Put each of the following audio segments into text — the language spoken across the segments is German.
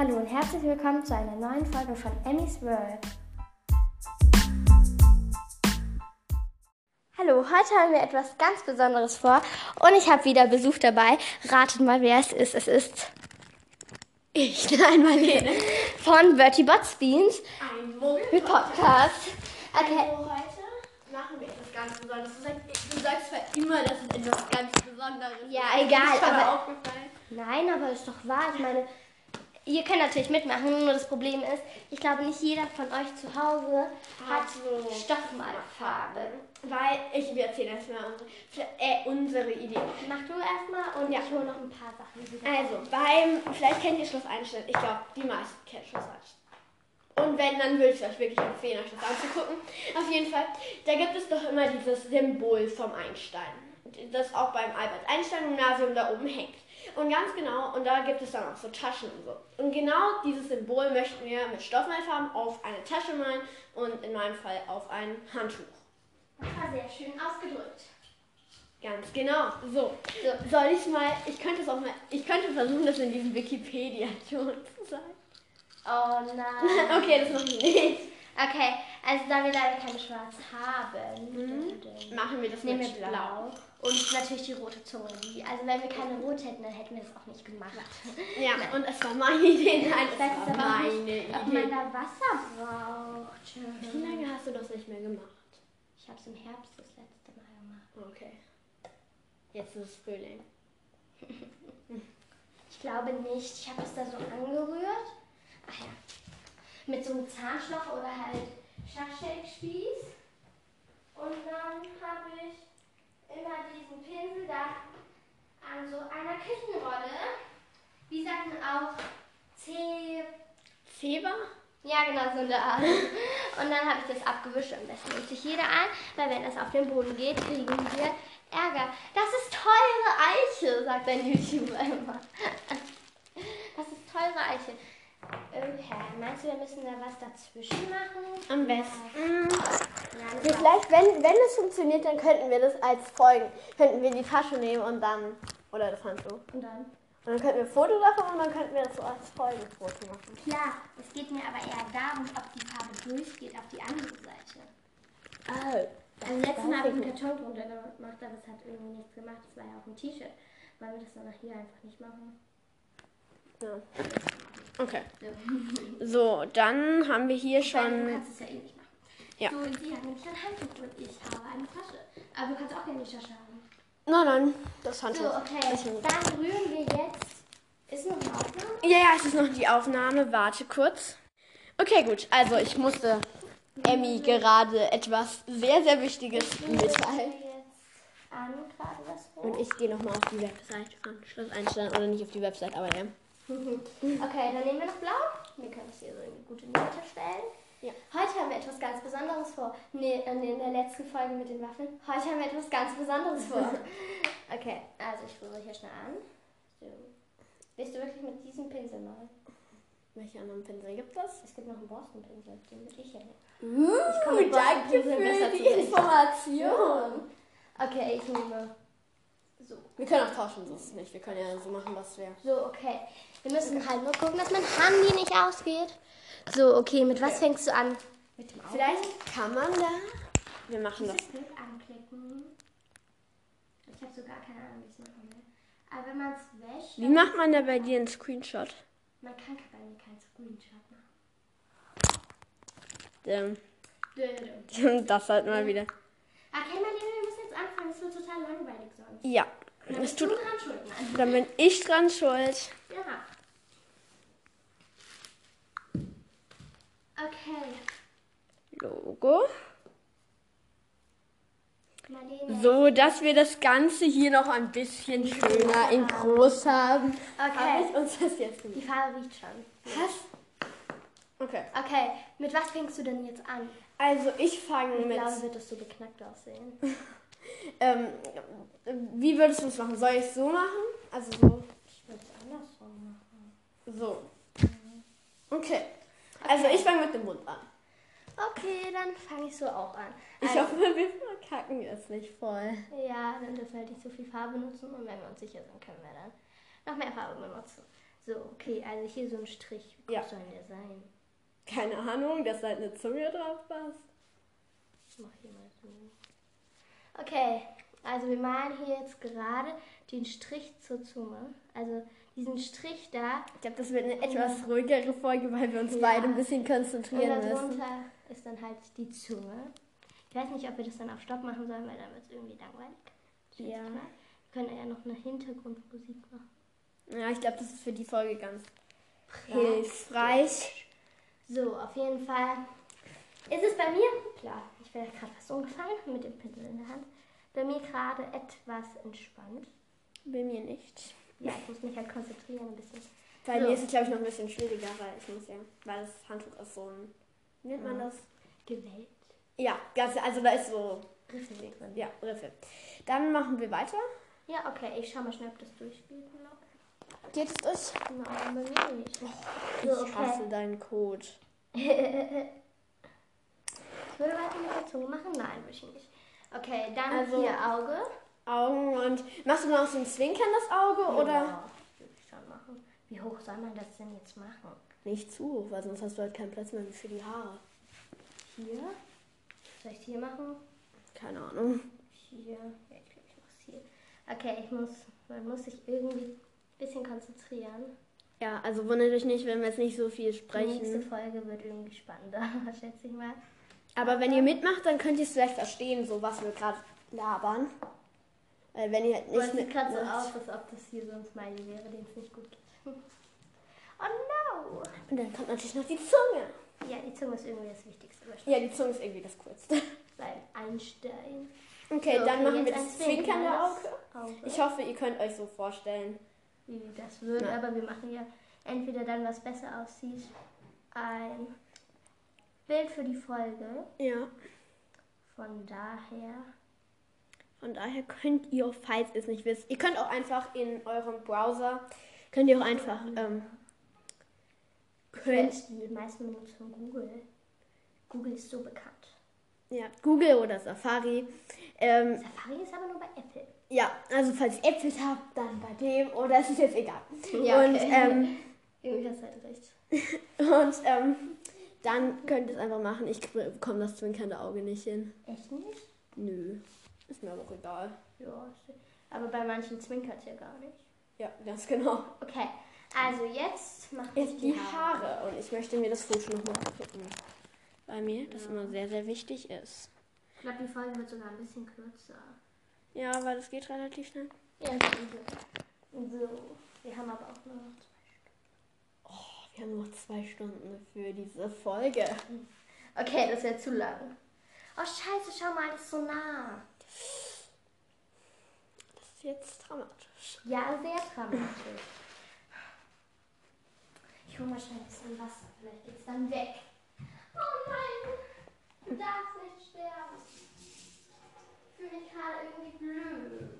Hallo und herzlich willkommen zu einer neuen Folge von Emmys World. Hallo, heute haben wir etwas ganz Besonderes vor und ich habe wieder Besuch dabei. Ratet mal, wer es ist. Es ist Ich, nein, Marlene. von Bertie Bots Beans Ein mit. Podcast. Okay. Also heute machen wir etwas ganz Besonderes. Du sagst, du sagst zwar immer, dass es etwas ganz Besonderes ist. Ja, egal, Ist dir aber- aufgefallen? Nein, aber ist doch wahr. Ich meine, ihr könnt natürlich mitmachen, nur das Problem ist, ich glaube, nicht jeder von euch zu Hause hat so Stoffmalfarbe. Weil ich wir erzählen erstmal unsere, äh, unsere Idee. Mach du erstmal und Ja. ich hole noch ein paar Sachen. Also, beim, vielleicht kennt ihr Schloss Einstein. Ich glaube, die meisten kennen Schloss Einstein. Und wenn, dann würde ich euch wirklich empfehlen, euch das anzugucken. Auf jeden Fall, da gibt es doch immer dieses Symbol vom Einstein. Das auch beim Albert Einstein Gymnasium da oben hängt. Und ganz genau, und da gibt es dann auch so Taschen und so. Und genau dieses Symbol möchten wir mit Stoffmalfarben auf eine Tasche malen und in meinem Fall auf ein Handtuch. Das war sehr schön ausgedrückt. Ganz genau. So, soll ich mal, ich könnte es auch mal, ich könnte versuchen, das in diesem Wikipedia-Ton zu sagen. Oh nein. Okay, das machen wir nicht. Okay, also da wir leider keine schwarz haben, Mhm. Machen wir das nehmen wir mit blau. Und natürlich die rote Zunge. Die, also wenn wir keine rote hätten, dann hätten wir das auch nicht gemacht. Ja, und es war meine Idee. Nein, es war aber meine nicht, ob Idee. man da Wasser braucht. Wie lange hast du das nicht mehr gemacht? Ich habe es im Herbst das letzte Mal gemacht. Okay. Jetzt ist es Frühling. Ich glaube nicht. Ich habe es da so angerührt. Ach ja. Mit so einem Zahnstocher oder halt Schaschlikspieß. Und dann habe ich immer diesen Pinsel da an so einer Küchenrolle. Wie sagt man auch? C. Zebra? Ja, genau, so eine Art. Und dann habe ich das abgewischt. Am besten nimmt sich jeder an, weil wenn das auf den Boden geht, kriegen wir Ärger. Das ist teure Eiche, sagt ein YouTuber immer. Das ist teure Eiche. Okay, meinst du, wir müssen da was dazwischen machen? Am besten. Ja, nicht vielleicht, wenn, wenn es funktioniert, dann könnten wir das als Folgen. Könnten wir die Tasche nehmen und dann. Oder das Handtuch. Und Und dann? dann könnten wir ein Foto davon und dann könnten wir das so als Folgenfoto machen. Klar, es geht mir aber eher darum, ob die Farbe durchgeht auf die andere Seite. Oh. Also letztes Mal habe ich einen Karton drunter gemacht, aber es hat irgendwie nichts gemacht. Das war ja auch ein T-Shirt. Wollen wir das dann hier einfach nicht machen? Ja. Okay. So, dann haben wir hier Weil du schon. kannst es ja eh nicht machen. Ja. So, sie hat nämlich ein Handtuch und ich habe eine Tasche. Aber du kannst auch gerne die Tasche haben. Nein, nein, das Handtuch. So, okay. Dann rühren wir jetzt. Ist noch eine Aufnahme? Ja, ja, es ist noch die Aufnahme. Warte kurz. Okay, gut. Also, ich musste Emmy gerade etwas sehr, sehr Wichtiges mitteilen. Und ich gehe nochmal auf die Website von Schloss Einstein. Oder nicht auf die Website, aber ja. Okay, dann nehmen wir noch blau. Wir können es hier so in die Mitte stellen. Ja. Heute haben wir etwas ganz Besonderes vor. Nee, in der letzten Folge mit den Waffeln. Heute haben wir etwas ganz Besonderes vor. Okay, also ich rühre hier schnell an. So. Willst du wirklich mit diesem Pinsel malen? Welche anderen Pinsel gibt es? Es gibt noch einen Borstenpinsel, den würde ich ja nehmen. Uh, komme mit Borstenpinseln besser zurecht. Information. Okay, ich nehme so. Wir können auch tauschen, so ist es nicht. Wir können ja so machen, was wir. So, okay. Wir müssen halt nur gucken, dass mein Handy nicht ausgeht. So, okay, mit was fängst du an? Mit dem Auge? Vielleicht kann man da. Wir machen das. Bild anklicken. Ich habe so gar keine Ahnung, wie ich es machen will. Aber wenn man es wäscht, Wie macht man da bei dir einen Screenshot? man kann bei mir keinen Screenshot machen. Dö-dö. Das halt mal wieder. Okay, Marlene, wir müssen jetzt anfangen. Es wird total langweilig sonst. Ja. Dann Es tut. Dann bin ich dran schuld. Ja. Okay, Logo. Marlene. So, dass wir das Ganze hier noch ein bisschen schöner in groß haben. Habe Okay, ich uns das jetzt die gemacht? Farbe riecht schon. Was? Okay. Okay, mit was fängst du denn jetzt an? Also ich fange Ich mit. glaube, wird das so beknackt aussehen. Ähm, wie würdest du es machen? Soll ich es so machen? Also so. Ich würde es andersrum machen. So. Okay. Also ich fange mit dem Mund an. Okay, dann fange ich so auch an. Ich Also- hoffe, wir verkacken es nicht voll. Ja, dann dürfen wir halt nicht so viel Farbe benutzen und wenn wir uns sicher sind, können wir dann noch mehr Farbe benutzen. So, okay, also hier so ein Strich. Wie Ja. soll der sein? Keine Ahnung, dass da halt eine Zunge drauf passt. Ich mach hier mal so. Okay, also wir malen hier jetzt gerade den Strich zur Zunge. Also diesen Strich da. Ich glaube, das wird eine etwas ruhigere Folge, weil wir uns Ja. beide ein bisschen Und konzentrieren müssen. darunter ist dann halt die Zunge. Ich weiß nicht, ob wir das dann auf Stopp machen sollen, weil dann wird es irgendwie langweilig. Ja. Wir können ja noch eine Hintergrundmusik machen. Ja, ich glaube, das ist für die Folge ganz hilfreich. So, auf jeden Fall ist es bei mir, klar, ich werde gerade fast umgefallen mit dem Pinsel in der Hand, bei mir gerade etwas entspannt. Bei mir nicht. Ja, ich muss mich halt konzentrieren ein bisschen. Bei So. mir ist es, glaube ich, noch ein bisschen schwieriger, weil ich muss ja, weil das Handtuch ist so ein, wie nennt man das? Gewählt. Ja, ganz, also da ist so, Riffel drin. ja, Riffe. Dann machen wir weiter. Ja, okay, ich schau mal schnell, ob das durchgeht. noch. Geht es durch? Nein, bei mir nicht. Ich So, okay. hasse deinen Code. Ich würde weiter mit der Zunge machen? Nein, würde ich nicht. Okay, dann Also- hier Auge. Augen und machst du noch so ein Zwinkern das Auge oder? Ja, würde ich schon machen. Wie hoch soll man das denn jetzt machen? Nicht zu hoch, weil sonst hast du halt keinen Platz mehr für die Haare. Hier? Soll ich hier machen? Keine Ahnung. Hier. Ja, ich glaube, ich mache es hier. Okay, ich muss, man muss sich irgendwie ein bisschen konzentrieren. Ja, also wundert euch nicht, wenn wir jetzt nicht so viel Die nächste sprechen. Folge wird irgendwie spannender, schätze ich mal. Aber wenn ihr mitmacht, dann könnt ihr es vielleicht verstehen, so was wir gerade labern. Weil wenn ihr halt nicht sieht gerade so aus, als ob das hier so ein Smiley wäre, dem es nicht gut geht. Oh no! Und dann kommt natürlich noch die Zunge. Ja, die Zunge ist irgendwie das Wichtigste. Ja, die Zunge ist irgendwie das Coolste. Weil Einstein. Okay, So, dann okay, machen wir das zwinkernde Auge. Auge. Ich hoffe, ihr könnt euch so vorstellen. wie das wird, Ja. aber wir machen ja entweder dann, was besser aussieht, ein Bild für die Folge. Ja. Von daher. Von daher könnt ihr, falls ihr es nicht wisst, ihr könnt auch einfach in eurem Browser, könnt ihr auch einfach, ähm, könnt, Die meisten benutzen Google. Google ist so bekannt. ja, Google oder Safari. Ähm, Safari ist aber nur bei Apple. ja, also falls ihr Äpfel habt, dann bei dem oder es ist jetzt egal. Ja, Und, okay. ähm, Irgendwie hast halt recht. und ähm, dann könnt ihr es einfach machen. Ich bekomme das zwinkernde Auge nicht hin. Echt nicht? Nö, ist mir aber auch egal. Ja. Aber bei manchen zwinkert es ja gar nicht. Ja, ganz genau. Okay, also jetzt mache ich Jetzt die Haare. Und ich möchte mir das Foto nochmal gucken. Bei mir, das immer sehr, sehr wichtig ist. Ich glaube, die Folge wird sogar ein bisschen kürzer. Ja, weil das geht relativ schnell. Ja, so. Wir haben aber auch nur noch zwei. Wir haben noch zwei Stunden für diese Folge. Okay, das wäre zu lang. Oh, scheiße, schau mal, das ist so nah. Das ist jetzt dramatisch. Ja, sehr dramatisch. Ich hole mal schnell ein bisschen Wasser, vielleicht geht's dann weg. Oh nein, du darfst nicht sterben. Ich fühle mich gerade irgendwie blöd.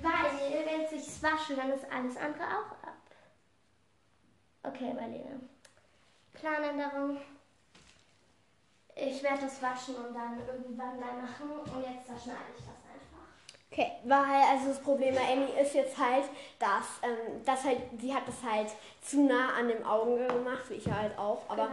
Weil, wenn es sich wasche, dann ist alles andere auch ab. Okay, Marlene. Planänderung. Ich werde das waschen und dann irgendwann dann machen. Und jetzt zerschneide ich das einfach. Okay, weil also das Problem bei Amy ist jetzt halt, dass, ähm, dass halt, sie hat das halt zu nah an dem Auge gemacht, wie ich halt auch. Aber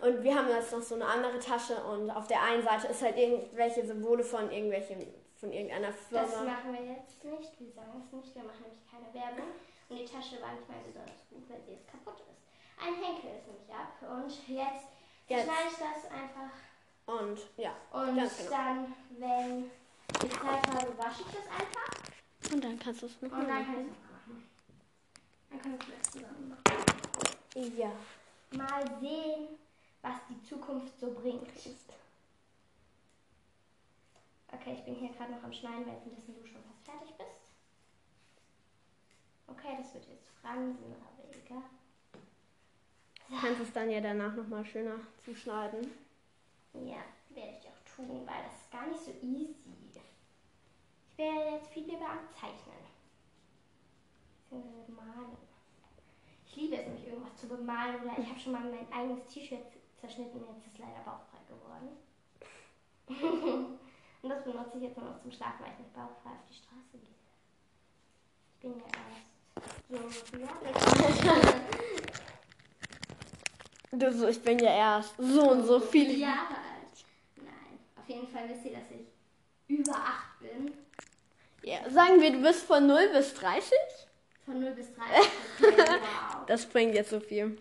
Genau. und wir haben jetzt noch so eine andere Tasche und auf der einen Seite ist halt irgendwelche Symbole von irgendwelchen, von irgendeiner Das Firma. machen wir jetzt nicht. Wir sagen es nicht. Wir machen nämlich keine Werbung. Und die Tasche war nicht mal besonders gut, weil sie jetzt kaputt ist. Ein Henkel ist nämlich ab. Und jetzt, Jetzt. schneide ich das einfach. Und ja, Und genau. dann, wenn ich Zeit habe, wasche ich das einfach. und dann kannst du es noch Und dann kann ich es machen. Dann können wir das zusammen machen. Ja. Mal sehen, was die Zukunft so bringt. Okay, ich bin hier gerade noch am Schneiden, währenddessen du schon fast fertig bist. Okay, das wird jetzt Fransen, aber egal. Du kannst es dann ja danach nochmal schöner zuschneiden. Ja, werde ich auch tun, weil das ist gar nicht so easy. Ich werde jetzt viel lieber am Zeichnen. Beziehungsweise malen. Ich liebe es nämlich, irgendwas zu bemalen. Oder ich habe schon mal mein eigenes T-Shirt zerschnitten. Jetzt ist es leider bauchfrei geworden. Und das benutze ich jetzt nur noch zum Schlafen, weil ich nicht bauchfrei auf die Straße gehe. Ich bin ja ja, Du so, ich bin ja erst so und so viele Jahre alt. Nein, auf jeden Fall wisst ihr, dass ich über 8 bin. Ja, sagen wir, du bist von 0 bis 30? Von 0 bis 30. Okay, wow. Das bringt jetzt so viel.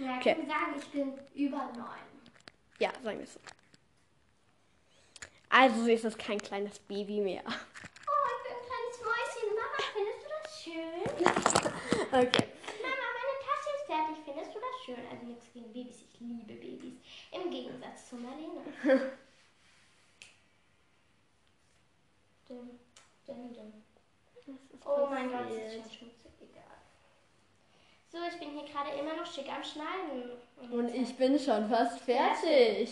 Ja, Okay. ich kann sagen, ich bin über 9. Ja, sagen wir es so. Also sie ist das kein kleines Baby mehr. Oh, ich bin ein kleines Mäuschen. Mama, findest du das schön? Okay. Mama, meine Tasche ist fertig. Findest du das schön? Also nichts gegen Babys. Ich liebe Babys. Im Gegensatz zu Marlene. Dim, dim, dim. Oh mein Gott, das ist schon schmutzig. Egal. So, ich bin hier gerade immer noch schick am Schneiden. Und ich bin schon fast fertig.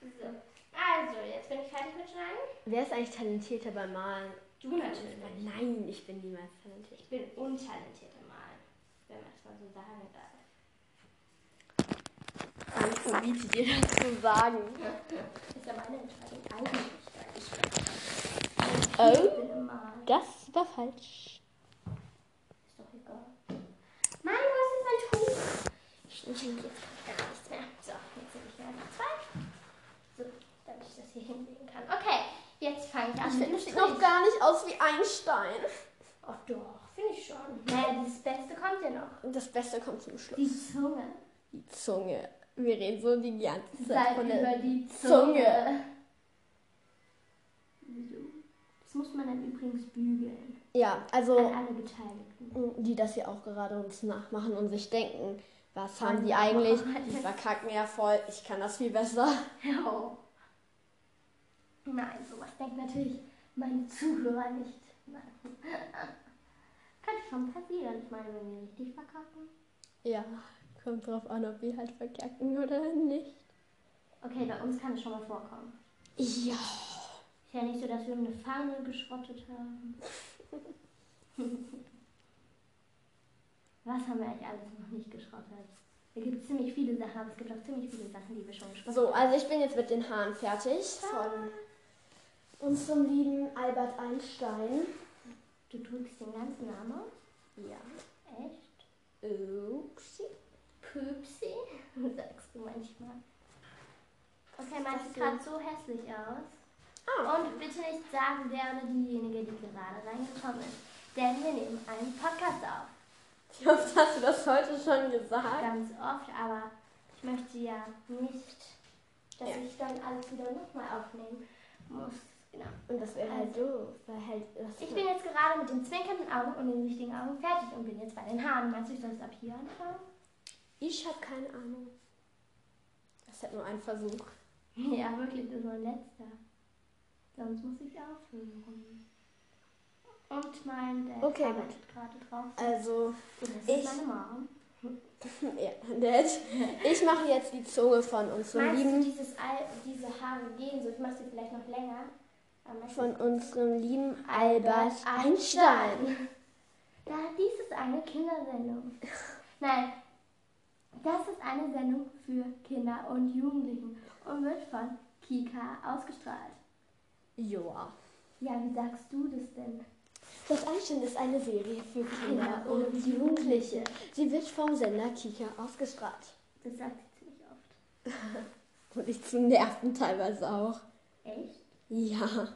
So. Also, jetzt bin ich fertig mit Schneiden. Wer ist eigentlich talentierter beim Malen? Du natürlich. Nein, ich bin niemals talentiert. Ich bin untalentiert im Malen. Wenn man das mal so sagen darf. Danke, verbiete dir das zu sagen. Ist ja meine Entscheidung eigentlich. Oh. Ich. Das war falsch. Ist doch egal. Mann, wo ist mein Tuch? Ich nehme jetzt gar nichts mehr. So, jetzt nehme ich mir einfach zwei. So, damit ich das hier hinlegen kann. Okay, jetzt fange ich an. Ich finde, das sieht noch gar nicht aus wie Einstein. Ach doch, finde ich schon. Naja, das Beste kommt ja noch. Das Beste kommt zum Schluss. Die Zunge. Die Zunge. Wir reden so die ganze Zeit Seid von über der die Zunge. Zunge. Das muss man dann übrigens bügeln. Ja, also An alle Beteiligten. die das hier auch gerade uns nachmachen und sich denken, was haben die eigentlich? Die verkacken ja voll. Ich kann das viel besser. Ja. Nein, sowas denkt natürlich meine Zuhörer nicht. Nein. Könnte schon passieren. Ich meine, wenn wir richtig verkacken. Ja, kommt drauf an, ob wir halt verkacken oder nicht. Okay, bei uns kann es schon mal vorkommen. Ja. Ist ja nicht so, dass wir eine Fahne geschrottet haben. Was haben wir eigentlich alles noch nicht geschrottet? Es gibt ziemlich viele Sachen, aber es gibt auch ziemlich viele Sachen, die wir schon geschrottet So, also ich bin jetzt mit den Haaren fertig von unserem lieben Albert Einstein. Du drückst den ganzen Namen aus? Ja. Echt? Upsi. Püpsi? Sagst du manchmal. Okay, das sieht gerade so hässlich aus. Ah. Und bitte nicht sagen, der oder diejenige, die gerade reingekommen ist. Denn wir nehmen einen Podcast auf. Wie oft hast du das heute schon gesagt? Ganz oft, aber ich möchte ja nicht, dass Ja. ich dann alles wieder nochmal aufnehmen muss. Genau. Und das wäre halt weil halt das Ich bin jetzt gerade mit den zwinkernden Augen und den richtigen Augen fertig und bin jetzt bei den Haaren. Meinst du, ich soll es ab hier anfangen? Ich habe keine Ahnung. Das hat nur einen Versuch. Ja, wirklich, das war ein letzter. Sonst muss ich aufhören. Und mein Dad Okay, arbeitet gerade drauf. Also, das ich- ist meine Mom. ja, nett. Ich mache jetzt die Zunge von unserem Meinst du, lieben, dieses Ei, diese Haare gehen so? Ich mache sie vielleicht noch länger. Von unserem lieben Albert Einstein. Ja, dies ist eine Kindersendung. Nein, das ist eine Sendung für Kinder und Jugendlichen und wird von Kika ausgestrahlt. Joa. Ja, wie sagst du das denn? Das Einstein ist eine Serie für Kinder und Jugendliche. Sie wird vom Sender Kika ausgestrahlt. Das sagt sie ziemlich oft. Und ich zu nerven teilweise auch. Echt? Ja.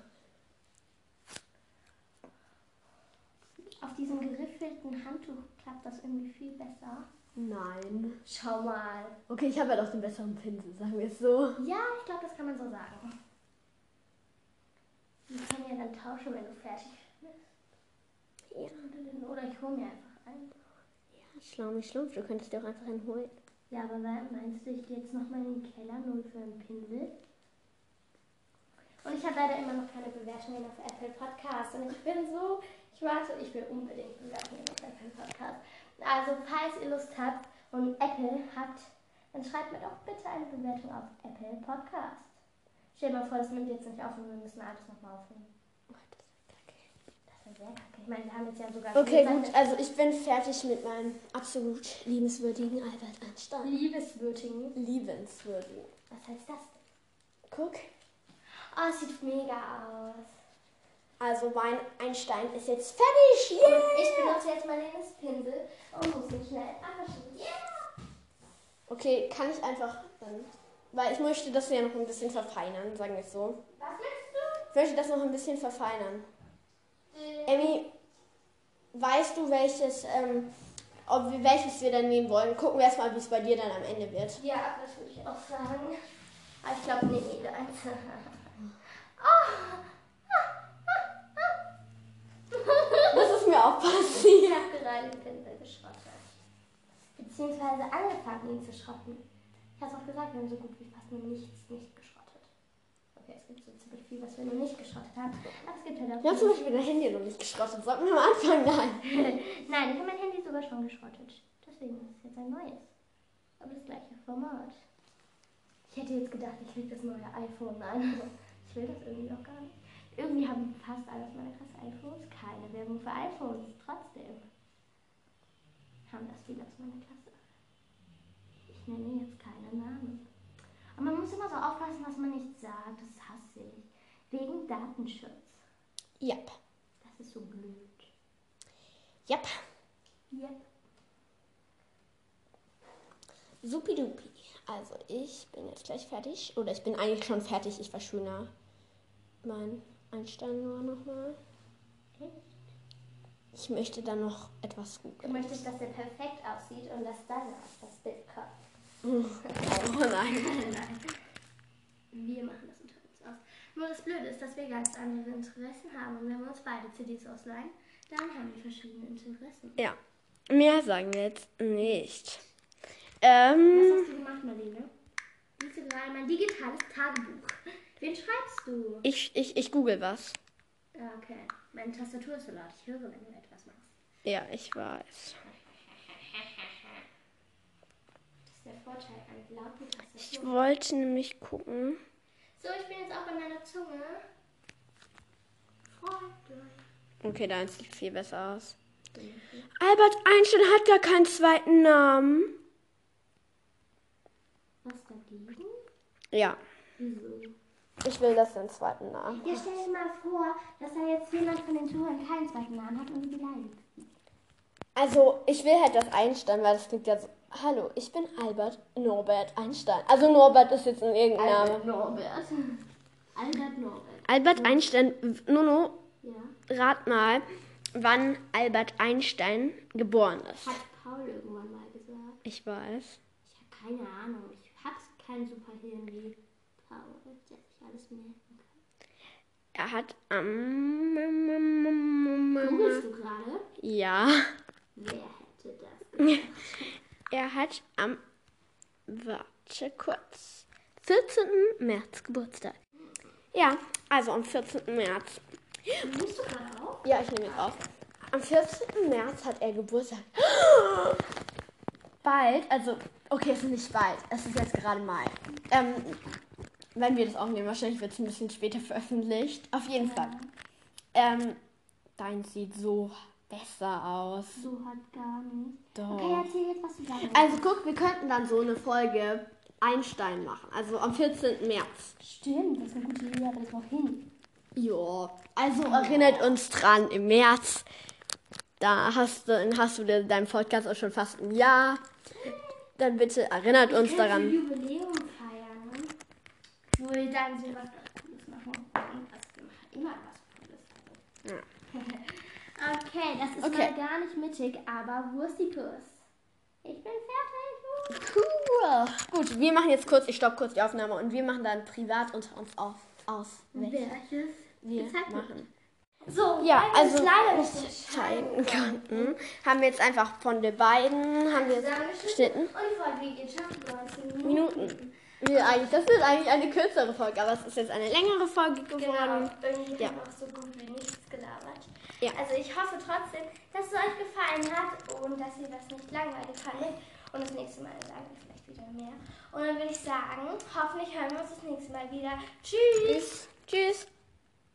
Auf diesem geriffelten Handtuch klappt das irgendwie viel besser. Nein. Schau mal. Okay, ich habe ja doch den besseren Pinsel, sagen wir es so. Ja, ich glaube, das kann man so sagen. Wir können ja dann tauschen, wenn du fertig bist. Ja. Oder ich hole mir einfach einen. Ja, Schlaumi Schlumpf, du könntest dir auch einfach einen holen. Ja, aber meinst du, ich gehe jetzt nochmal in den Keller, nur für einen Pinsel? Und ich habe leider immer noch keine Bewertungen auf Apple Podcast. Und ich bin so, ich warte, ich will unbedingt Bewertungen auf Apple Podcast. Also, falls ihr Lust habt und Apple habt, dann schreibt mir doch bitte eine Bewertung auf Apple Podcast. Stell dir mal vor, das nimmt jetzt nicht auf und wir müssen alles nochmal aufnehmen. Das wäre sehr kacke. Ich meine, wir haben jetzt ja sogar Okay, gut, also ich bin fertig mit meinem absolut liebenswürdigen Albert Einstein. Liebeswürdigen. Liebenswürdigen. Was heißt das? Guck. Oh, es sieht mega aus. Also mein Einstein ist jetzt fertig. Yeah! Ich benutze jetzt Marlenes Pinsel und muss ihn schnell abwaschen. Yeah! Okay, kann ich einfach dann. Weil ich möchte das ja noch ein bisschen verfeinern, sagen wir es so. Was möchtest Ich möchte das noch ein bisschen verfeinern. du? Äh, Emmy, weißt du, welches, ähm, ob wir, welches wir dann nehmen wollen? Gucken wir erstmal, wie es bei dir dann am Ende wird. Ja, das würde ich auch sagen. Aber ich glaube, nee, jede einzelne. Oh! Das Ich passiert. habe gerade den Pinsel geschrottet. Beziehungsweise angefangen, ihn zu schrotten. Ich habe es auch gesagt, wir haben so gut wie fast nur nichts nicht geschrottet. Okay, es gibt so ziemlich viel, was wir noch nicht geschrottet haben. Aber es gibt halt auch. Wir haben zum Beispiel dein Handy noch nicht geschrottet. Sollten wir am Anfang nein. Nein, ich habe mein Handy sogar schon geschrottet. Deswegen ist es jetzt ein neues. Aber das gleiche Format. Ich hätte jetzt gedacht, ich kriege das neue iPhone. Nein, ich will das irgendwie auch gar nicht. Irgendwie haben fast alle aus meiner Klasse iPhones. Keine Werbung für iPhones. Trotzdem haben das viele aus meiner Klasse. Ich nenne jetzt keine Namen. Und man muss immer so aufpassen, was man nicht sagt. Das hasse ich. Wegen Datenschutz. Yep. Das ist so blöd. Yep. Yep. Supidupi. Also ich bin jetzt gleich fertig. Oder ich bin eigentlich schon fertig. Ich verschönere mein Einstein nur nochmal. Ich möchte dann noch etwas Du googeln. möchtest, dass er perfekt aussieht und dass danach das Bild kommt. Oh nein. Nein. Wir machen das unter uns aus. Nur das Blöde ist, dass wir ganz andere Interessen haben. Und wenn wir uns beide CDs ausleihen, dann haben wir verschiedene Interessen. Ja. Mehr sagen wir jetzt nicht. Was Ähm, hast du gemacht, Marlene? Du gerade mein digitales Tagebuch? Wen schreibst du? ich, ich, ich google was. Ja, okay. Meine Tastatur ist so laut. Ich höre, wenn du etwas machst. Ja, ich weiß. Das ist der Vorteil an lauten Ich Tastatur. wollte nämlich gucken. So, ich bin jetzt auch an deiner Zunge. Freut euch. Okay, deins sieht viel besser aus. Albert Einstein hat gar keinen zweiten Namen. Was dagegen? Ja, Wieso? Ich will das den zweiten Namen. Ja, stell dir mal vor, dass da jetzt jemand von den Zuhörern keinen zweiten Namen hat und die beleidigt. Also, ich will halt das Einstein, weil das klingt ja so. Hallo, ich bin Albert Norbert Einstein. Also Norbert ist jetzt ein irgendein Name. Norbert. Albert Norbert. Albert Einstein, Nono, Ja. rat mal, wann Albert Einstein geboren ist. Hat Paul irgendwann mal gesagt. Ich weiß. Ich habe keine Ahnung. Ich hab's kein Superhirn wie Paul, der sich alles merken kann. Er hat am. Googlest du gerade? Ja. Wer hätte das? Er hat am. Warte kurz. 14. März Geburtstag. Ja, also am 14. März. Nimmst du gerade auf? Ja, ich nehme jetzt auf. Am 14. März hat er Geburtstag. Bald, also, okay, es ist nicht bald. Es ist jetzt gerade Mai. Ähm, wenn wir das aufnehmen, wahrscheinlich wird es ein bisschen später veröffentlicht. Auf jeden Fall. Ähm, dein sieht so besser aus. So hat gar nicht. Doch. Okay, erzähl jetzt, was du sagen Also guck, wir könnten dann so eine Folge Einstein machen. Also am 14. März. Stimmt, das ist eine gute Idee, aber das noch hin. Ja, also erinnert uns dran, im März, da hast du, hast du de- deinen Podcast auch schon fast ein Jahr. Dann bitte erinnert uns daran. Jubiläum? Wo wir dann so was Cooles machen. Irgendwas, wir machen immer was Cooles. okay, das ist Okay. mal gar nicht mittig, aber Wurstipus. Ich bin fertig. Cool. Gut, wir machen jetzt kurz, ich stopp kurz die Aufnahme und wir machen dann privat unter uns auf, aus, welches Welches? wir machen. So, Ja, also es leider nicht entscheiden konnten, haben wir jetzt einfach von den beiden, haben wir jetzt geschnitten. Und die Folge geht schon 19 Minuten. Minuten. Wir eigentlich, das wird eigentlich eine kürzere Folge, aber es ist jetzt eine längere Folge Genau, geworden. irgendwie Ja. auch so gut wie nichts gelabert. Ja. Also ich hoffe trotzdem, dass es euch gefallen hat und dass ihr das nicht langweilig fandet. Und das nächste Mal sagen wir vielleicht wieder mehr. Und dann würde ich sagen, hoffentlich hören wir uns das nächste Mal wieder. Tschüss! Tschüss. Tschüss.